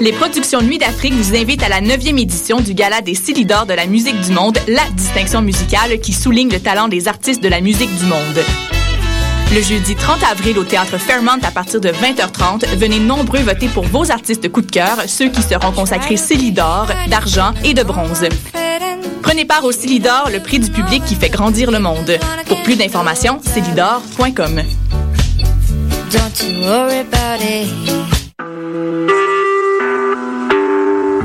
Les productions Nuit d'Afrique vous invitent à la 9e édition du Gala des Silidors de la musique du monde, la distinction musicale qui souligne le talent des artistes de la musique du monde. Le jeudi 30 avril au théâtre Fairmont à partir de 20h30, venez nombreux voter pour vos artistes coup de cœur, ceux qui seront consacrés Célidor, d'argent et de bronze. Prenez part au Célidor, le prix du public qui fait grandir le monde. Pour plus d'informations, célidor.com.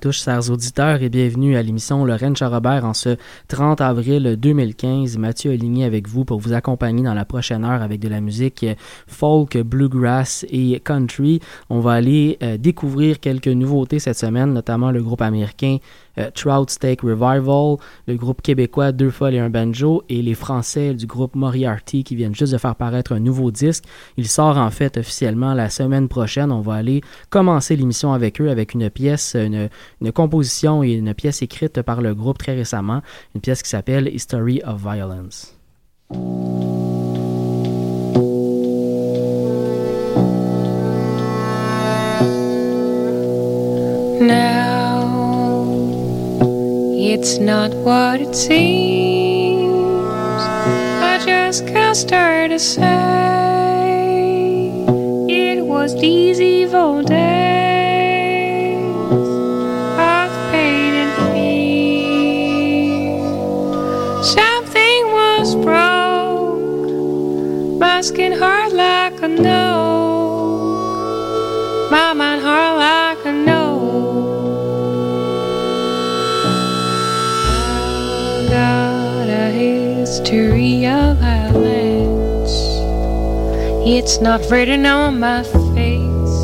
Tous, chers auditeurs, et bienvenue à l'émission Lorraine Charrobert en ce 30 avril 2015. Mathieu Aligné avec vous pour vous accompagner dans la prochaine heure avec de la musique folk, bluegrass et country. On va aller euh, découvrir quelques nouveautés cette semaine, notamment le groupe américain euh, Trout Steak Revival, le groupe québécois Deux Folles et un Banjo et les Français du groupe Moriarty qui viennent juste de faire paraître un nouveau disque. Il sort en fait officiellement la semaine prochaine. On va aller commencer l'émission avec eux avec une pièce, une, une composition et une pièce écrite par le groupe très récemment, une pièce qui s'appelle History of Violence. It's not what it seems. I just can't start to say it was these evil days of pain and fear. Something was broke, my skin hard like a note, history of violence. It's not written on my face.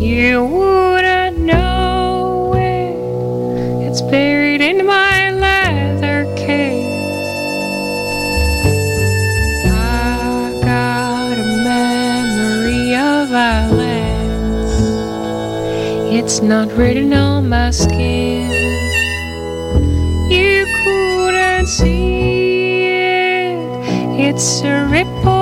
You wouldn't know it. It's buried in my leather case. I got a memory of violence. It's not written on my skin. It's a ripple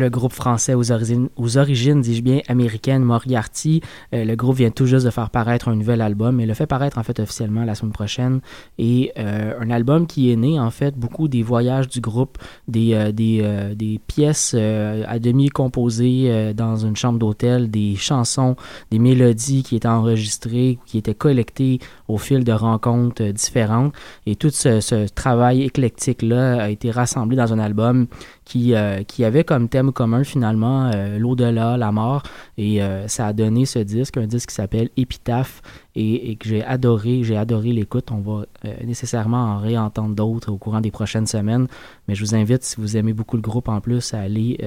le groupe français aux origines, dis-je bien, américaines, Moriarty. Euh, le groupe vient tout juste de faire paraître un nouvel album, et le fait paraître en fait officiellement la semaine prochaine. Et euh, un album qui est né en fait beaucoup des voyages du groupe, des, euh, des, des, pièces à demi composées dans une chambre d'hôtel, des chansons, des mélodies qui étaient enregistrées, qui étaient collectées au fil de rencontres différentes. Et tout ce travail éclectique-là a été rassemblé dans un album qui, euh, qui avait comme thème commun finalement euh, l'au-delà, la mort. Et euh, ça a donné ce disque, un disque qui s'appelle Épitaphe et, que j'ai adoré. J'ai adoré l'écoute. On va nécessairement en réentendre d'autres au courant des prochaines semaines. Mais je vous invite, si vous aimez beaucoup le groupe en plus, à aller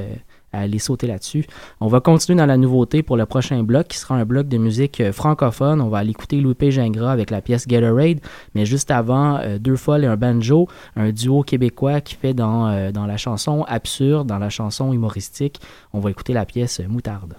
à aller sauter là-dessus. On va continuer dans la nouveauté pour le prochain bloc, qui sera un bloc de musique euh, francophone. On va aller écouter Louis P. Gingras avec la pièce Gatorade, mais juste avant, euh, deux folles et un banjo, un duo québécois qui fait dans, euh, dans la chanson absurde, dans la chanson humoristique. On va écouter la pièce Moutarde.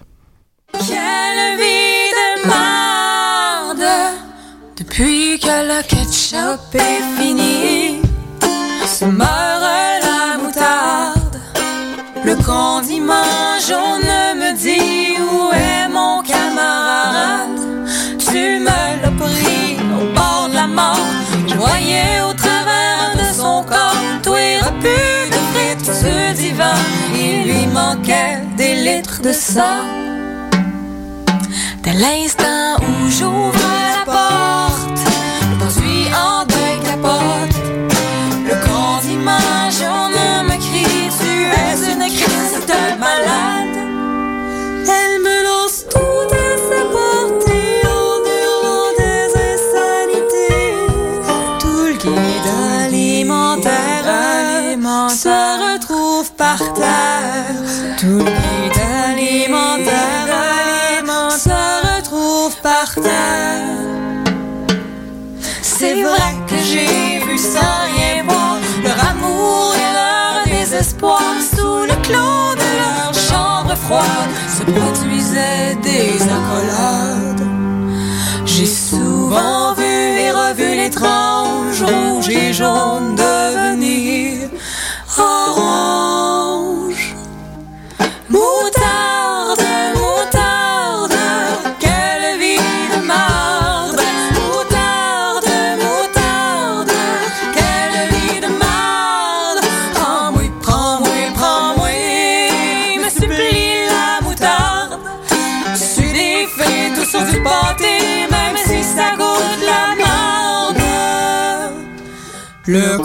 Au travers de son corps tout est repu de frites ce divan. Il lui manquait des litres de sang. Dès l'instant où j'ouvre se retrouve par terre. Tout le guide alimentaire se retrouve par terre. C'est vrai que j'ai vu sans rien voir leur amour et leur désespoir sous le clos se produisaient des accolades. J'ai souvent vu et revu l'étrange rouge et jaune devenir orange. Moutarde, moutarde, quelle vie de marde. Moutarde, moutarde, quelle vie de marde. Prends-moi, prends-moi, prends-moi, me supplie la moutarde. Je suis défais tout sur du pâté, même si ça goûte la marde. Le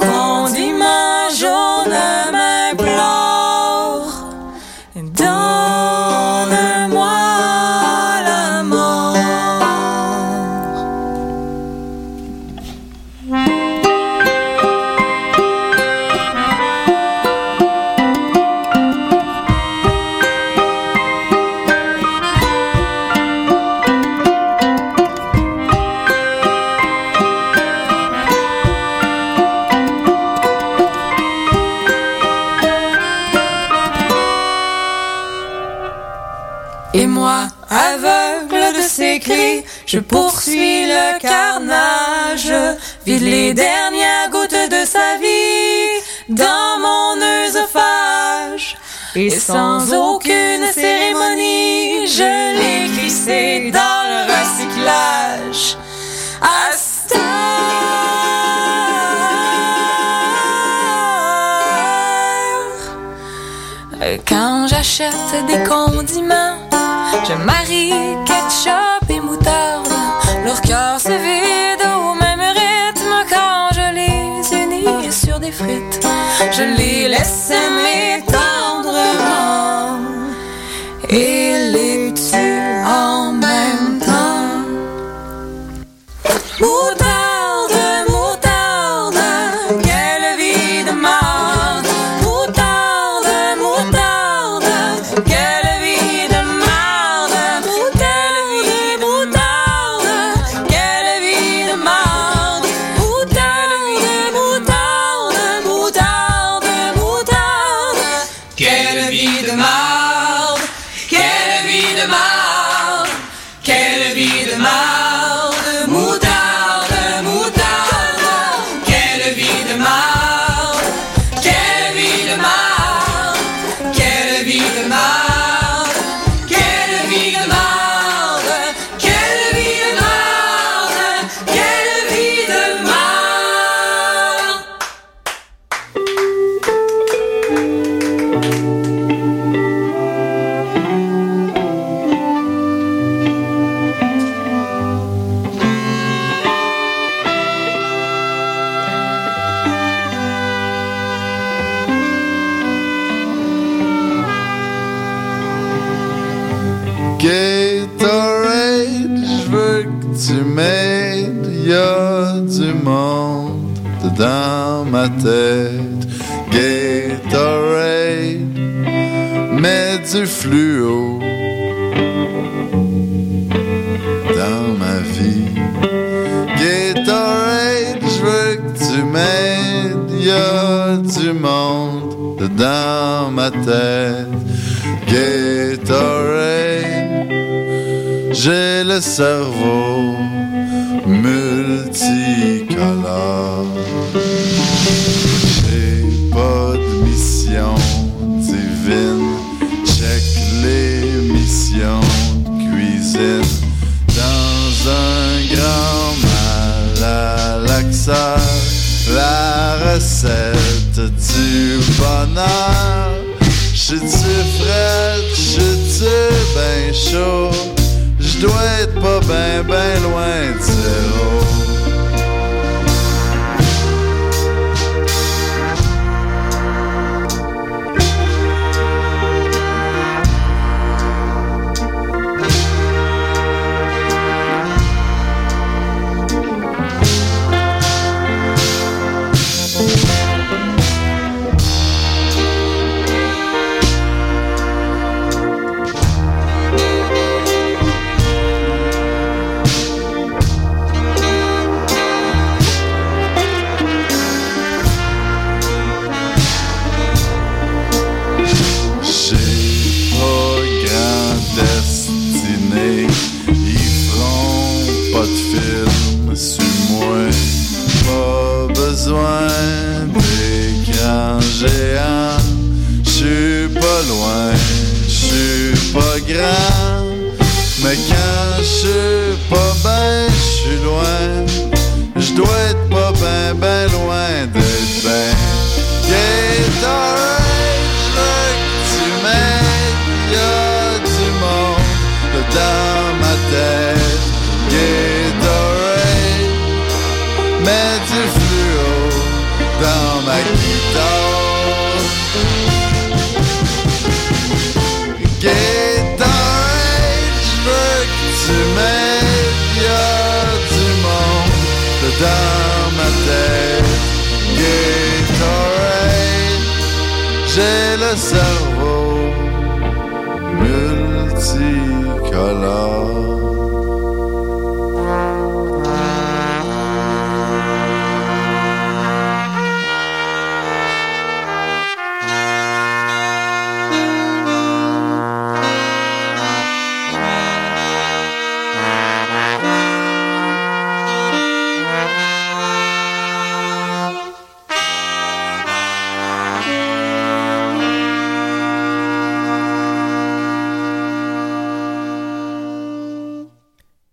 Je poursuis le carnage, vide les dernières gouttes de sa vie dans mon œsophage. Et sans aucune cérémonie, je l'ai glissé dans le recyclage. Quand j'achète des condiments, je marie je les laisse s'aimer tendrement et les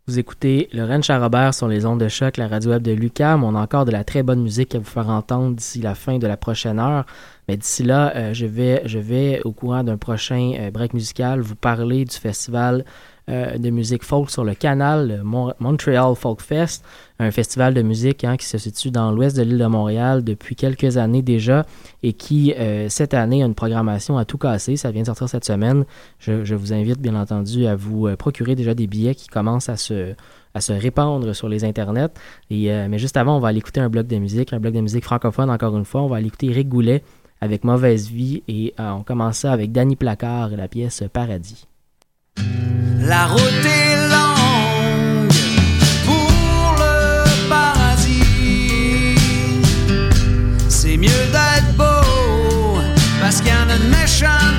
Vous écoutez le Ranch à Robert sur les ondes de choc, la radio web de Lucam. On a encore de la très bonne musique à vous faire entendre d'ici la fin de la prochaine heure. Mais d'ici là, euh, je, vais, je vais, au courant d'un prochain euh, break musical, vous parler du festival euh, de musique folk sur le canal, le Montreal Folk Fest, un festival de musique hein, qui se situe dans l'ouest de l'île de Montréal depuis quelques années déjà et qui, euh, cette année, a une programmation à tout casser. Ça vient de sortir cette semaine. Je, je vous invite, bien entendu, à vous euh, procurer déjà des billets qui commencent à se, à se répandre sur les internets. Et, euh, mais juste avant, on va aller écouter un bloc de musique, un bloc de musique francophone encore une fois. On va aller écouter Eric Goulet avec Mauvaise Vie et euh, on ça avec Danny Placard et la pièce Paradis. La route est longue pour le paradis. C'est mieux d'être beau parce qu'il y en a de méchants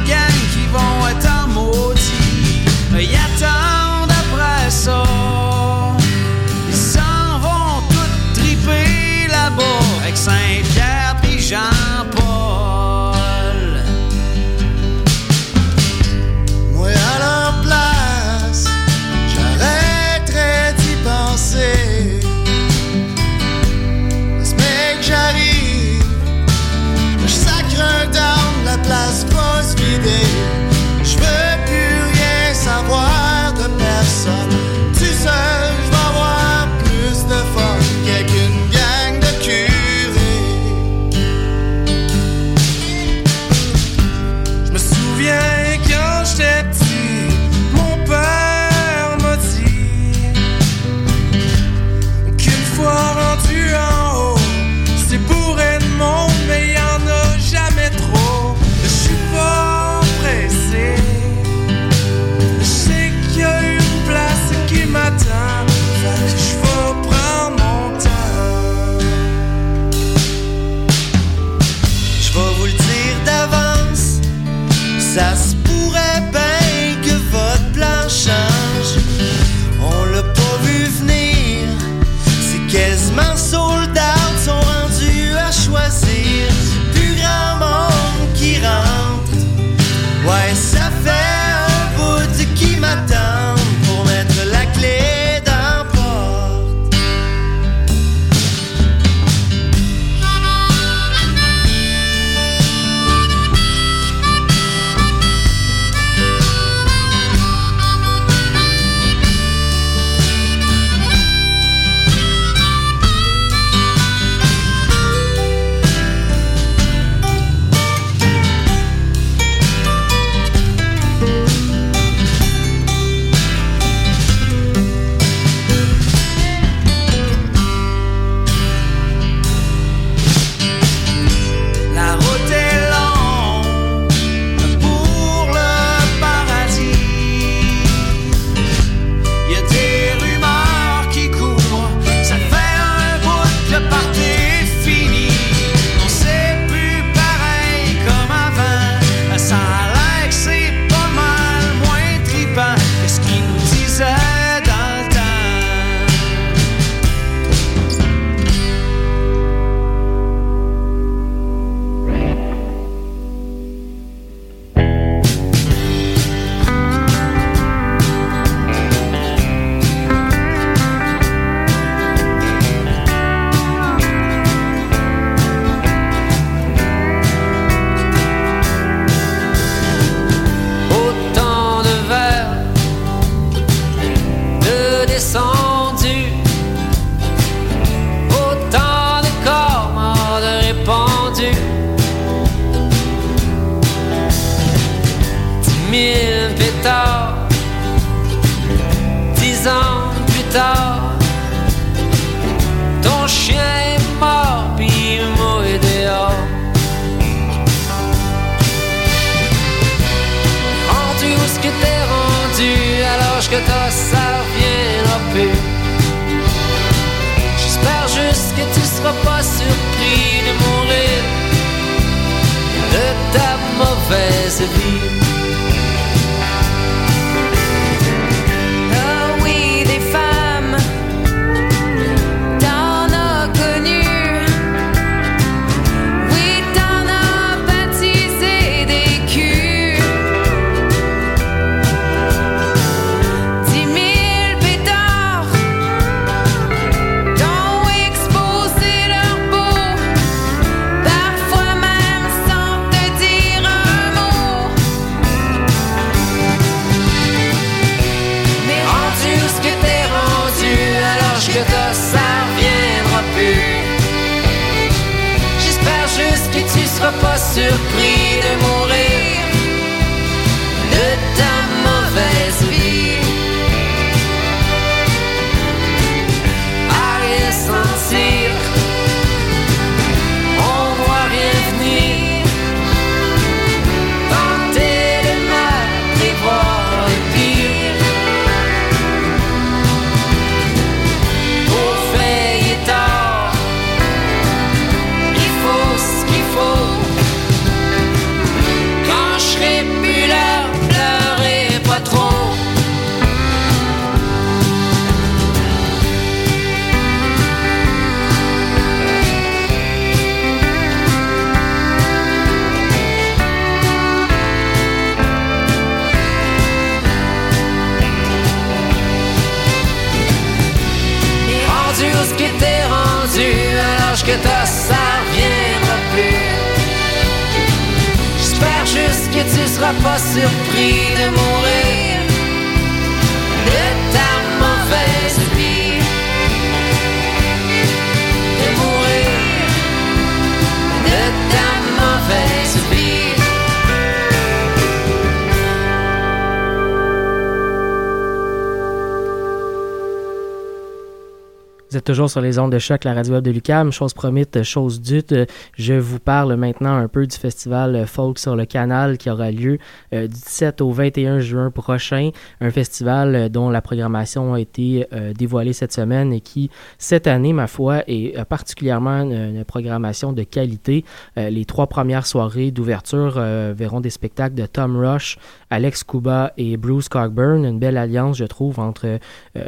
sur les ondes de choc, la radio web de Lucam. Chose promite, chose dute. Je vous parle maintenant un peu du festival euh, Folk sur le canal qui aura lieu euh, du 17 au 21 juin prochain. Un festival euh, dont la programmation a été dévoilée cette semaine et qui, cette année, ma foi, est particulièrement une, programmation de qualité. Les trois premières soirées d'ouverture verront des spectacles de Tom Rush, Alex Kuba et Bruce Cockburn. Une belle alliance, je trouve, entre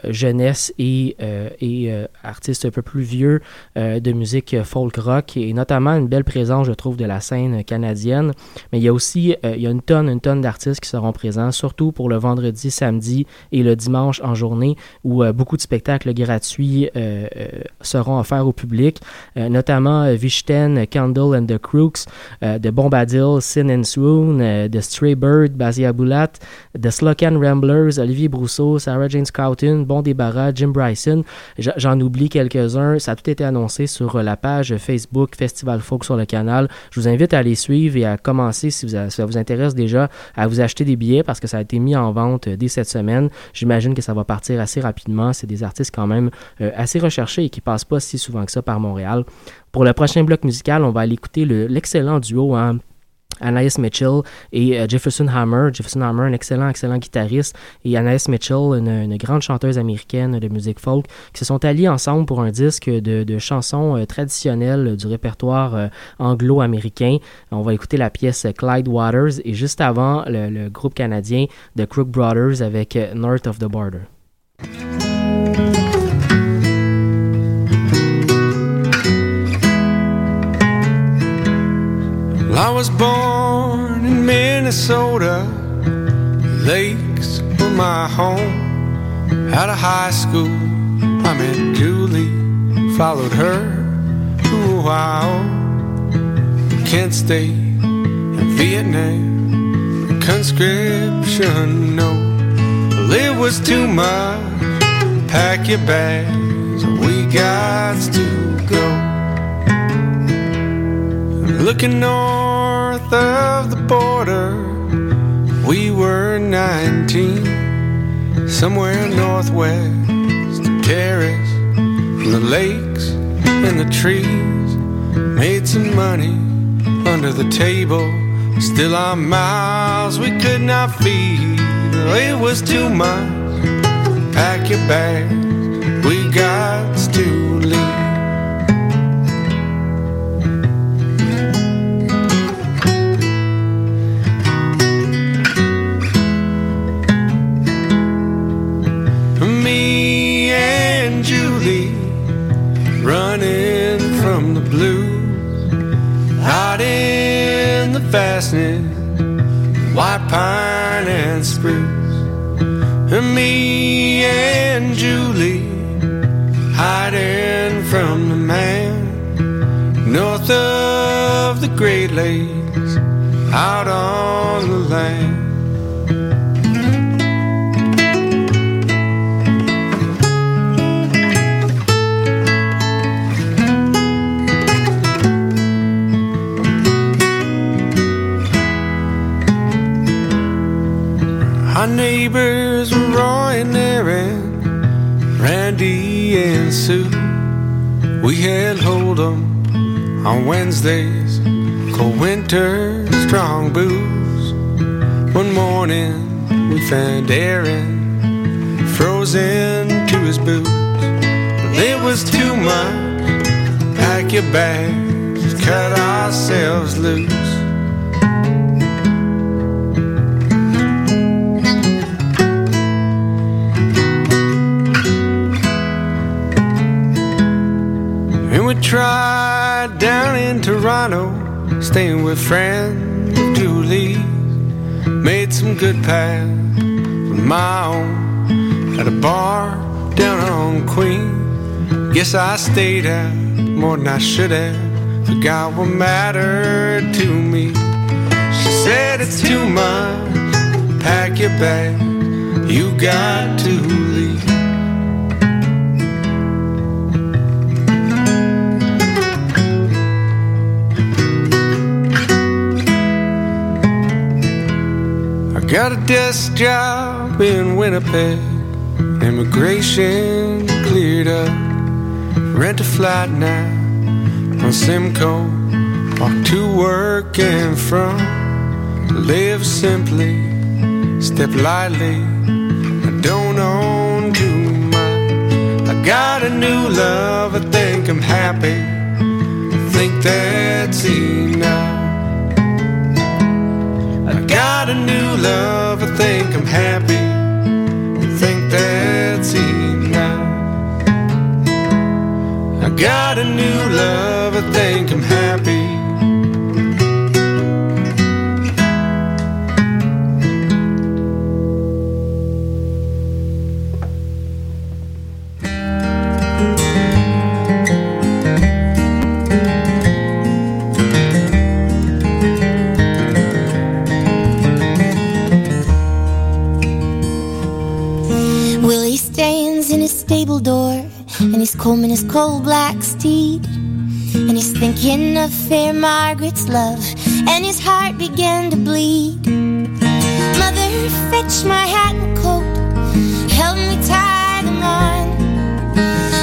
jeunesse et, et euh, un peu plus vieux euh, de musique euh, folk rock et notamment une belle présence, je trouve, de la scène canadienne. Mais il y a aussi euh, il y a une tonne, une tonne d'artistes qui seront présents, surtout pour le vendredi, samedi et le dimanche en journée où beaucoup de spectacles gratuits seront offerts au public, notamment Vichten, Candle and the Crooks, de Bombadil, Sin and Swoon, de Stray Bird, Basia Boulat, de Slocan Ramblers, Olivier Brousseau, Sarah Jane Scouten, Bon Débarras, Jim Bryson. J'en oublie quelques-uns. Ça a tout été annoncé sur euh, la page Facebook Festival Folk sur le canal. Je vous invite à les suivre et à commencer, si, ça vous intéresse déjà, à vous acheter des billets parce que ça a été mis en vente euh, dès cette semaine. J'imagine que ça va partir assez rapidement. C'est des artistes quand même euh, assez recherchés et qui passent pas si souvent que ça par Montréal. Pour le prochain bloc musical, on va aller écouter le- l'excellent duo hein, Anaïs Mitchell et euh, Jefferson Hammer. Jefferson Hammer, un excellent, excellent guitariste, et Anaïs Mitchell, une, grande chanteuse américaine de musique folk, qui se sont alliés ensemble pour un disque de, chansons euh, traditionnelles du répertoire euh, anglo-américain. On va écouter la pièce Clyde Waters et juste avant, le, le groupe canadien The Crook Brothers avec North of the Border. I was born in Minnesota. Lakes were my home. Out of high school, I met Julie. Followed her to Ohio, Kent State, and Vietnam. Conscription, no. Well, it was too much. Pack your bags, we got to go. Looking north of the border, we were 19, somewhere northwest of Terrace, from the lakes and the trees. Made some money under the table, still our mouths we could not feed. It was too much. Pack your bags, we got fastness, white pine and spruce. And me and Julie hiding from the man north of the Great Lakes out on the land. Neighbors were Roy and Aaron, Randy and Sue. We had Hold'em on Wednesdays, cold winter, strong booze. One morning we found Aaron frozen to his boots. It was too much. Pack your bags, cut ourselves loose. Tried down in Toronto, staying with friends Julie. Made some good pals with my own at a bar down on Queen. Guess I stayed out more than I should have. Forgot what mattered to me. She said it's too much. Pack your bag. You got to leave. Got a desk job in Winnipeg. Immigration cleared up. Rent a flat now on Simcoe. Walk to work and from. Live simply, step lightly. I don't own too much. I got a new love, I think I'm happy. I think that's enough. Got a new love, I think I'm happy. I think that's enough. I got a new love, I think I'm happy. And he's combing his coal black steed. And he's thinking of fair Margaret's love, and his heart began to bleed. Mother, fetch my hat and coat, help me tie them on.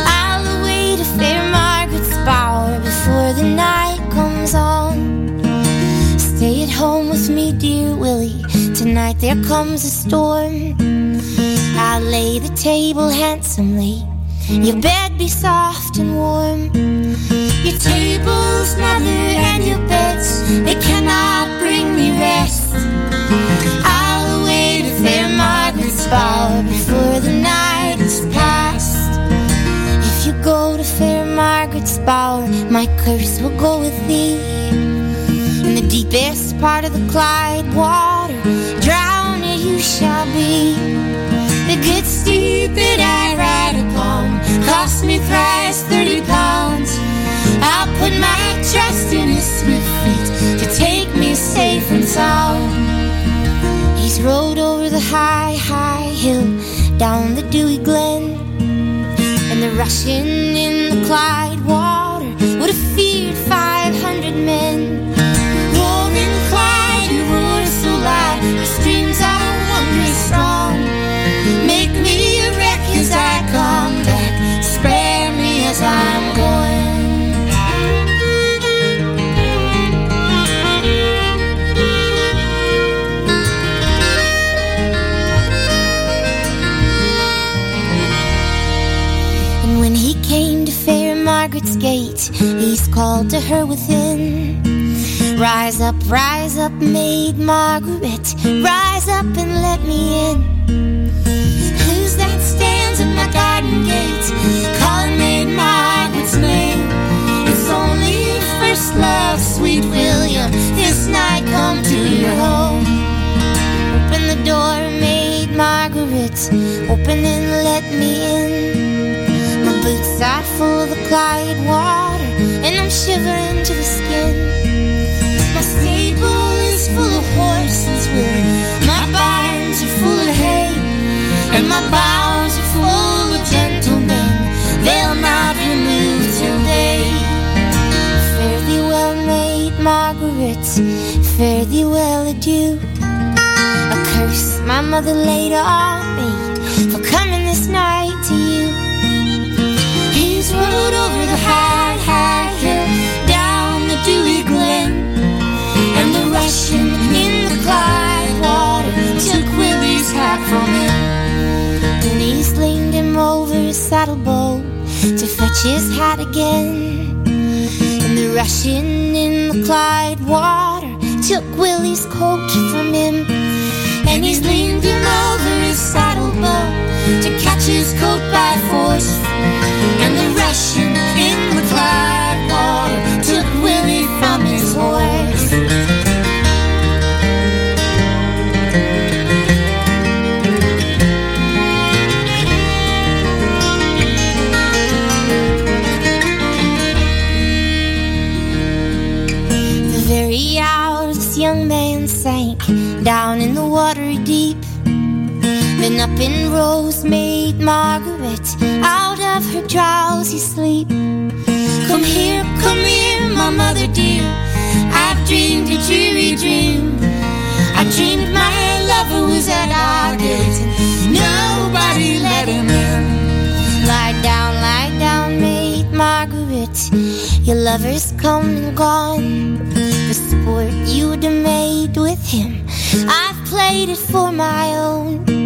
I'll away to fair Margaret's bower before the night comes on. Stay at home with me, dear Willie. Tonight there comes a storm. I'll lay the table handsomely. Your bed be soft and warm. Your tables, mother, and your beds, they cannot bring me rest. I'll away to fair Margaret's bower before the night is past. If you go to fair Margaret's bower, my curse will go with thee. In the deepest part of the Clyde water, drowned you shall be. The good steed that I ride cost me thrice thirty pounds. I'll put my trust in his swift feet to take me safe and sound. He's rode over the high, high hill, down the dewy glen, and the rushing in the Clyde water would have called to her within. Rise up, rise up, maid Margaret, rise up and let me in. Who's that stands at my garden gate, calling maid Margaret's name? It's only first love, sweet William, this night come to your home. Open the door, maid Margaret, open and let me in. My boots are full of the Clyde water, and I'm shivering to the skin. My stable is full of horses, Willie. My barns are full of hay, and my barns are full of gentlemen. They'll not remove till day. Fare thee well, maid Margaret. Fare thee well, adieu. A curse my mother later on me for coming this night to you. He's rode over the high Hat from him. He's leaned him over his saddlebow to fetch his hat again. And the rushing in the Clyde water took Willie's coat from him. And he's leaned him over his saddlebow to catch his coat by force. And the rushing Margaret out of her drowsy sleep. Come here, come here, my mother dear. I've dreamed a dreary dream. I dreamed my lover was at our gate nobody let him in. Lie down, lie down, maid Margaret. Your lover's come and gone. The sport you'd have made with him, I've played it for my own.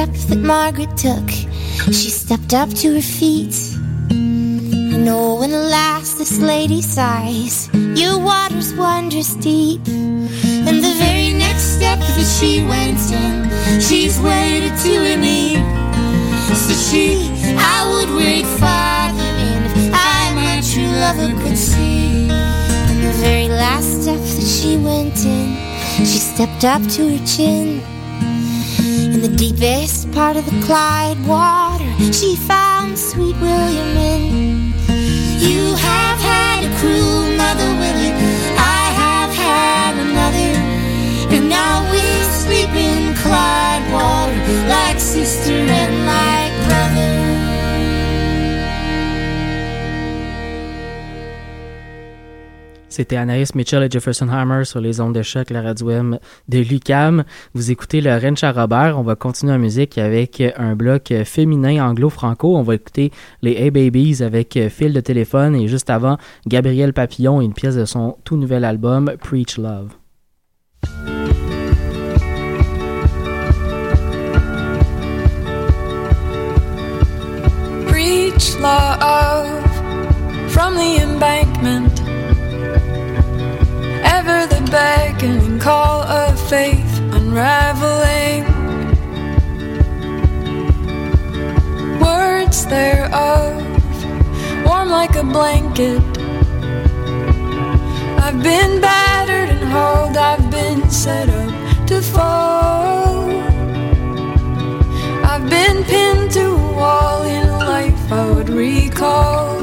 Step that Margaret took, she stepped up to her feet. And oh, when last this lady sighs, your water's wondrous deep. And the very next step that she went in, she's waded to her knee. So she, I would wade farther in if I, my true lover, could see. And the very last step that she went in, she stepped up to her chin. In the deepest part of the Clyde water, she found sweet William in. You have had a cruel mother, Willie. I have had another. And now we sleep in Clyde water like sister and like brother. C'était Anaïs Mitchell et Jefferson Hammer sur les ondes de choc, la radio M de Lucam. Vous écoutez le Rencha Robert. On va continuer en musique avec un bloc féminin anglo-franco. On va écouter les Hey Babies avec Fil de téléphone et juste avant, Gabriel Papillon et une pièce de son tout nouvel album Preach Love. Preach love from the embankment. Ever the beckoning call of faith unraveling. Words thereof, warm like a blanket. I've been battered and hauled, I've been set up to fall. I've been pinned to a wall in life I would recall.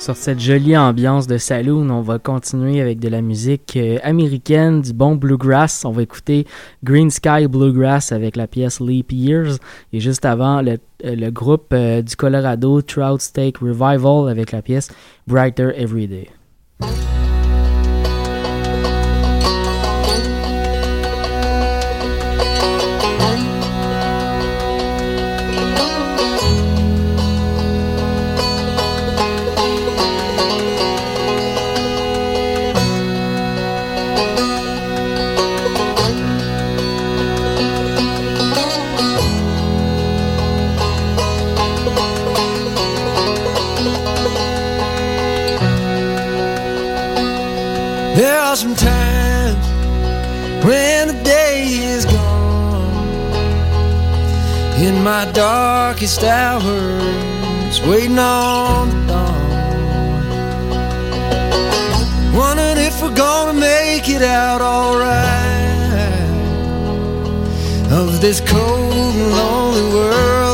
Sur cette jolie ambiance de saloon, on va continuer avec de la musique euh, américaine, du bon bluegrass. On va écouter Green Sky Bluegrass avec la pièce Leap Years. Et juste avant, le, euh, le groupe euh, du Colorado Trout Steak Revival avec la pièce Brighter Every Day. sometimes when the day is gone. In my darkest hours, waiting on the dawn. Wondering if we're gonna make it out alright of this cold and lonely world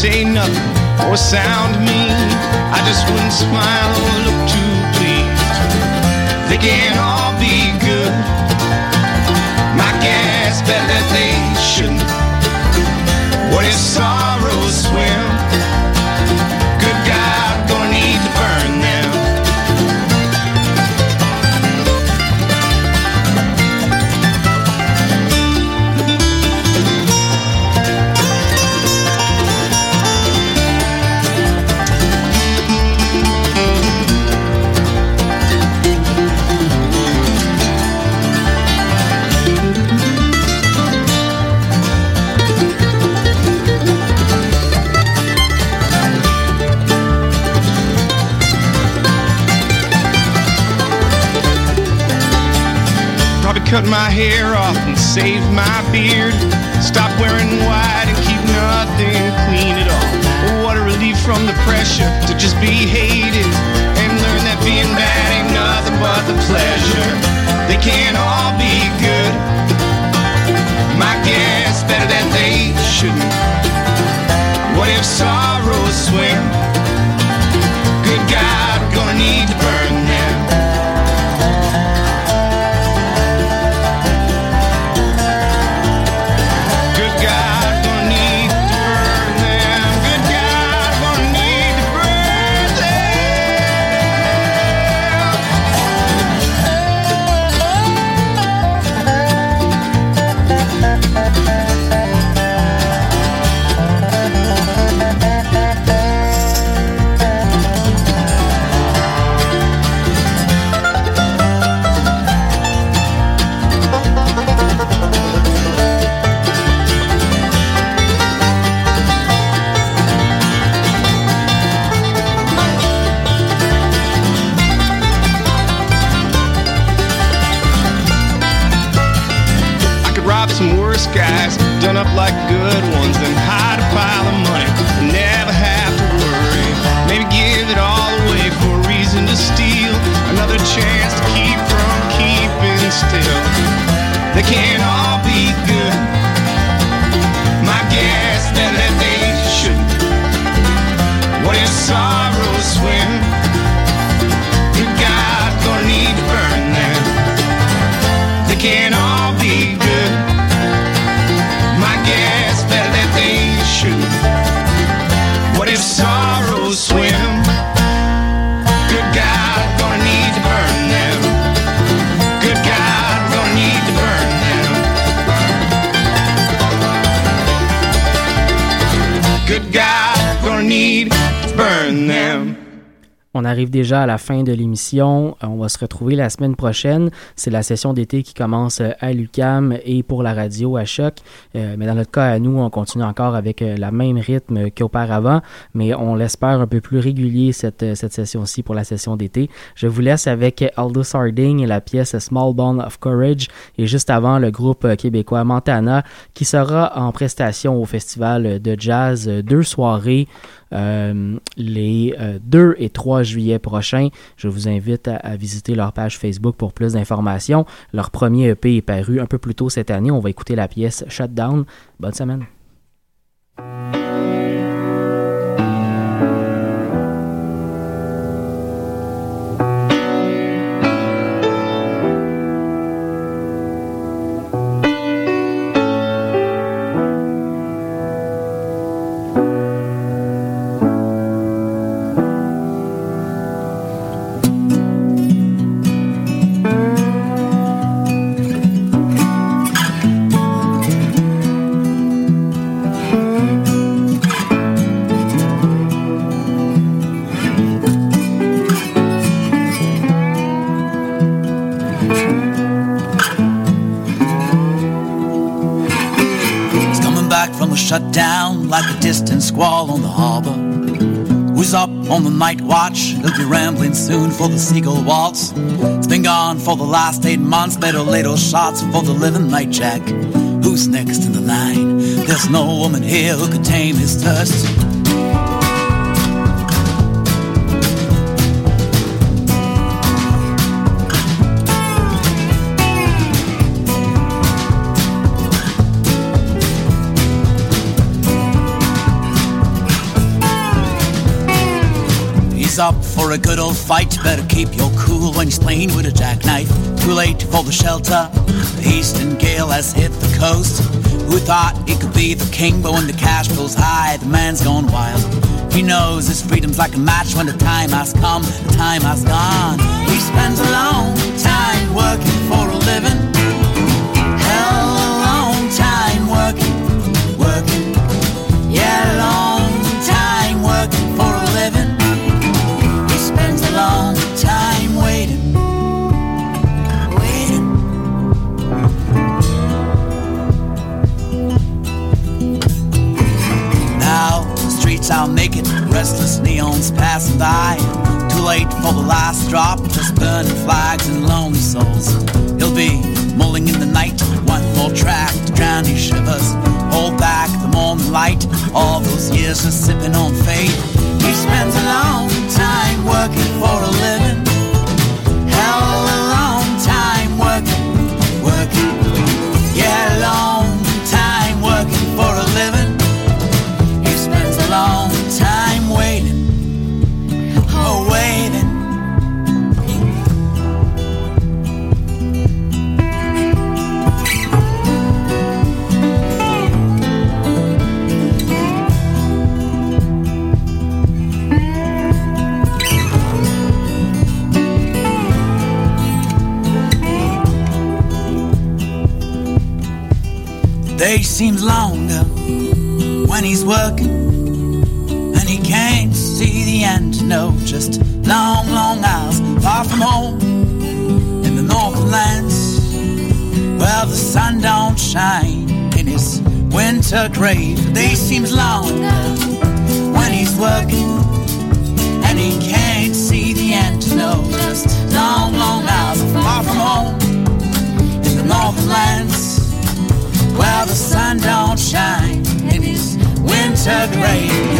say nothing or sound mean. I just wouldn't smile or look too pleased. They can't all be good. My guess bet that they shouldn't. What if sorrows swim? Cut my hair off and save my beard. Stop wearing white and keep nothing clean at all. Oh, what a relief from the pressure to just be hated and learn that being bad ain't nothing but the pleasure. They can't all be good. My guess better that they shouldn't. What if sorrows swim? Déjà à la fin de l'émission. Euh, On va se retrouver la semaine prochaine. C'est la session d'été qui commence euh, à l'UCAM et pour la radio à Choc. Euh, mais dans notre cas, à nous, on continue encore avec le même rythme qu'auparavant, mais on l'espère un peu plus régulier cette, session-ci pour la session d'été. Je vous laisse avec Aldous Harding et la pièce Small Bond of Courage et juste avant le groupe québécois Montana qui sera en prestation au festival de jazz deux soirées euh, les euh, 2 et 3 juillet prochains. Je vous invite à, à visiter leur page Facebook pour plus d'informations. Leur premier EP est paru un peu plus tôt cette année. On va écouter la pièce Shutdown. Bonne semaine. Up on the night watch? He'll be rambling soon for the seagull waltz. It's been gone for the last eight months, better little shots for the living night jack. Who's next in the line? There's no woman here who could tame his thirst. For a good old fight. Better keep your cool when he's playing with a jackknife. Too late for the shelter. The eastern gale has hit the coast. Who thought he could be the king? But when the cash goes high, the man's gone wild. He knows his freedom's like a match when the time has come, the time has gone. He spends a long time working for a living. Hell, a long time working, working. Are naked, restless neons passing by. Too late for the last drop, just burning flags and lonely souls. He'll be mulling in the night, one more track to drown his shivers. Hold back the morning light, all those years just sipping on fate. He spends a long time working for a living. Day seems longer when he's working and he can't see the end. No, just long, long hours far from home in the northern lands where the sun don't shine in his winter grave. The day seems longer when he's working and he can't see the end. No, just long, long hours far from home in the northern lands where the sun don't shine in his winter grave.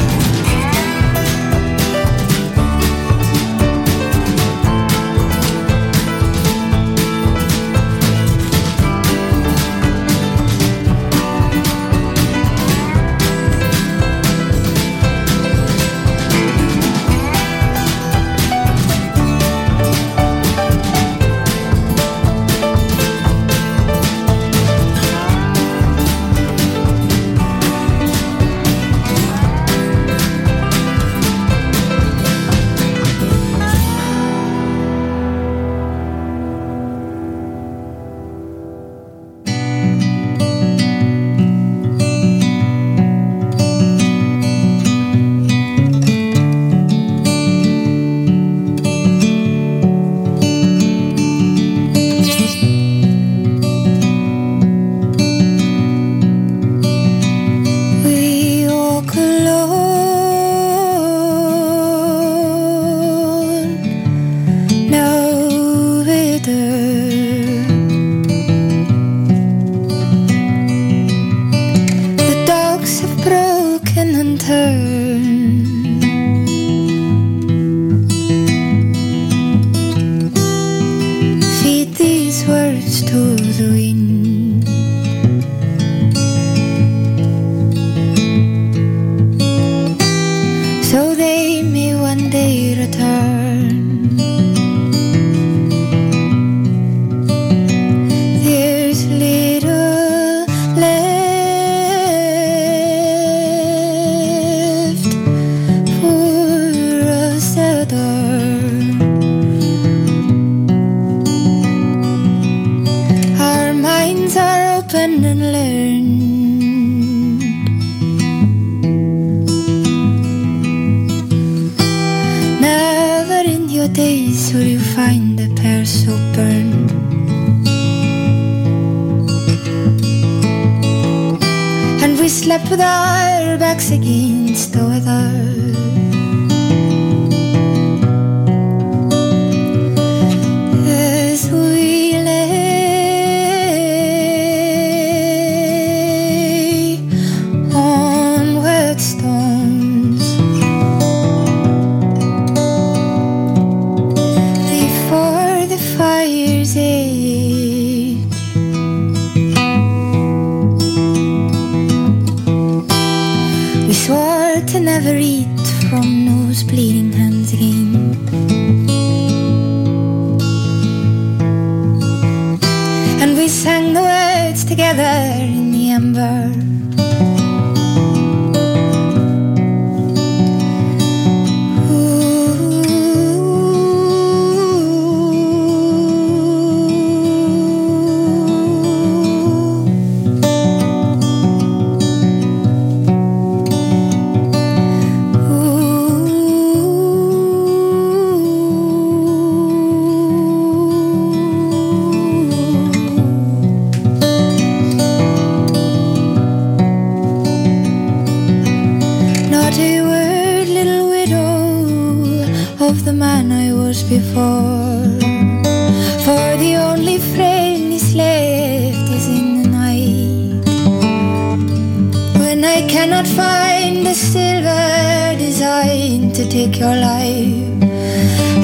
Cannot find the silver design to take your life,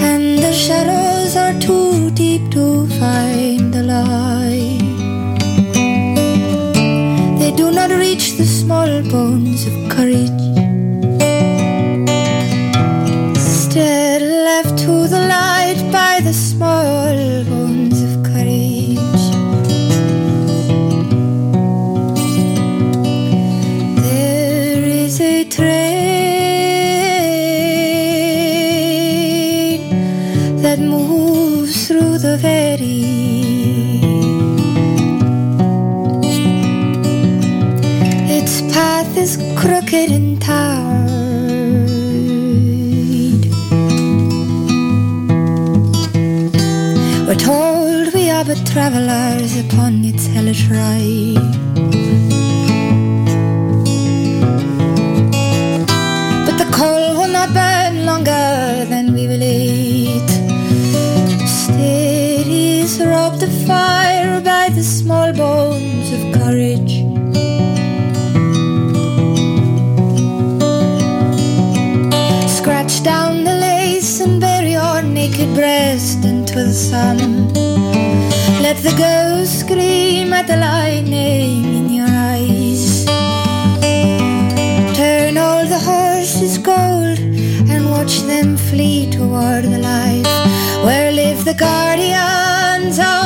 and the shadows are too deep to find the light. They do not reach the small bones of courage. Instead, left to the light by the small travelers upon its hellish ride. But the coal will not burn longer than we will eat. Steady is robbed of fire by the small bones of courage. Scratch down the lace and bury your naked breast into the sun. Let the ghost scream at the lightning in your eyes. Turn all the horses gold and watch them flee toward the light where live the guardians of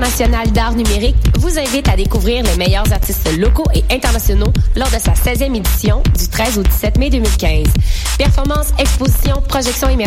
International d'art numérique, vous invite à découvrir les meilleurs artistes locaux et internationaux lors de sa 16e édition du 13 au 17 mai 2015. Performances, expositions, projections immersives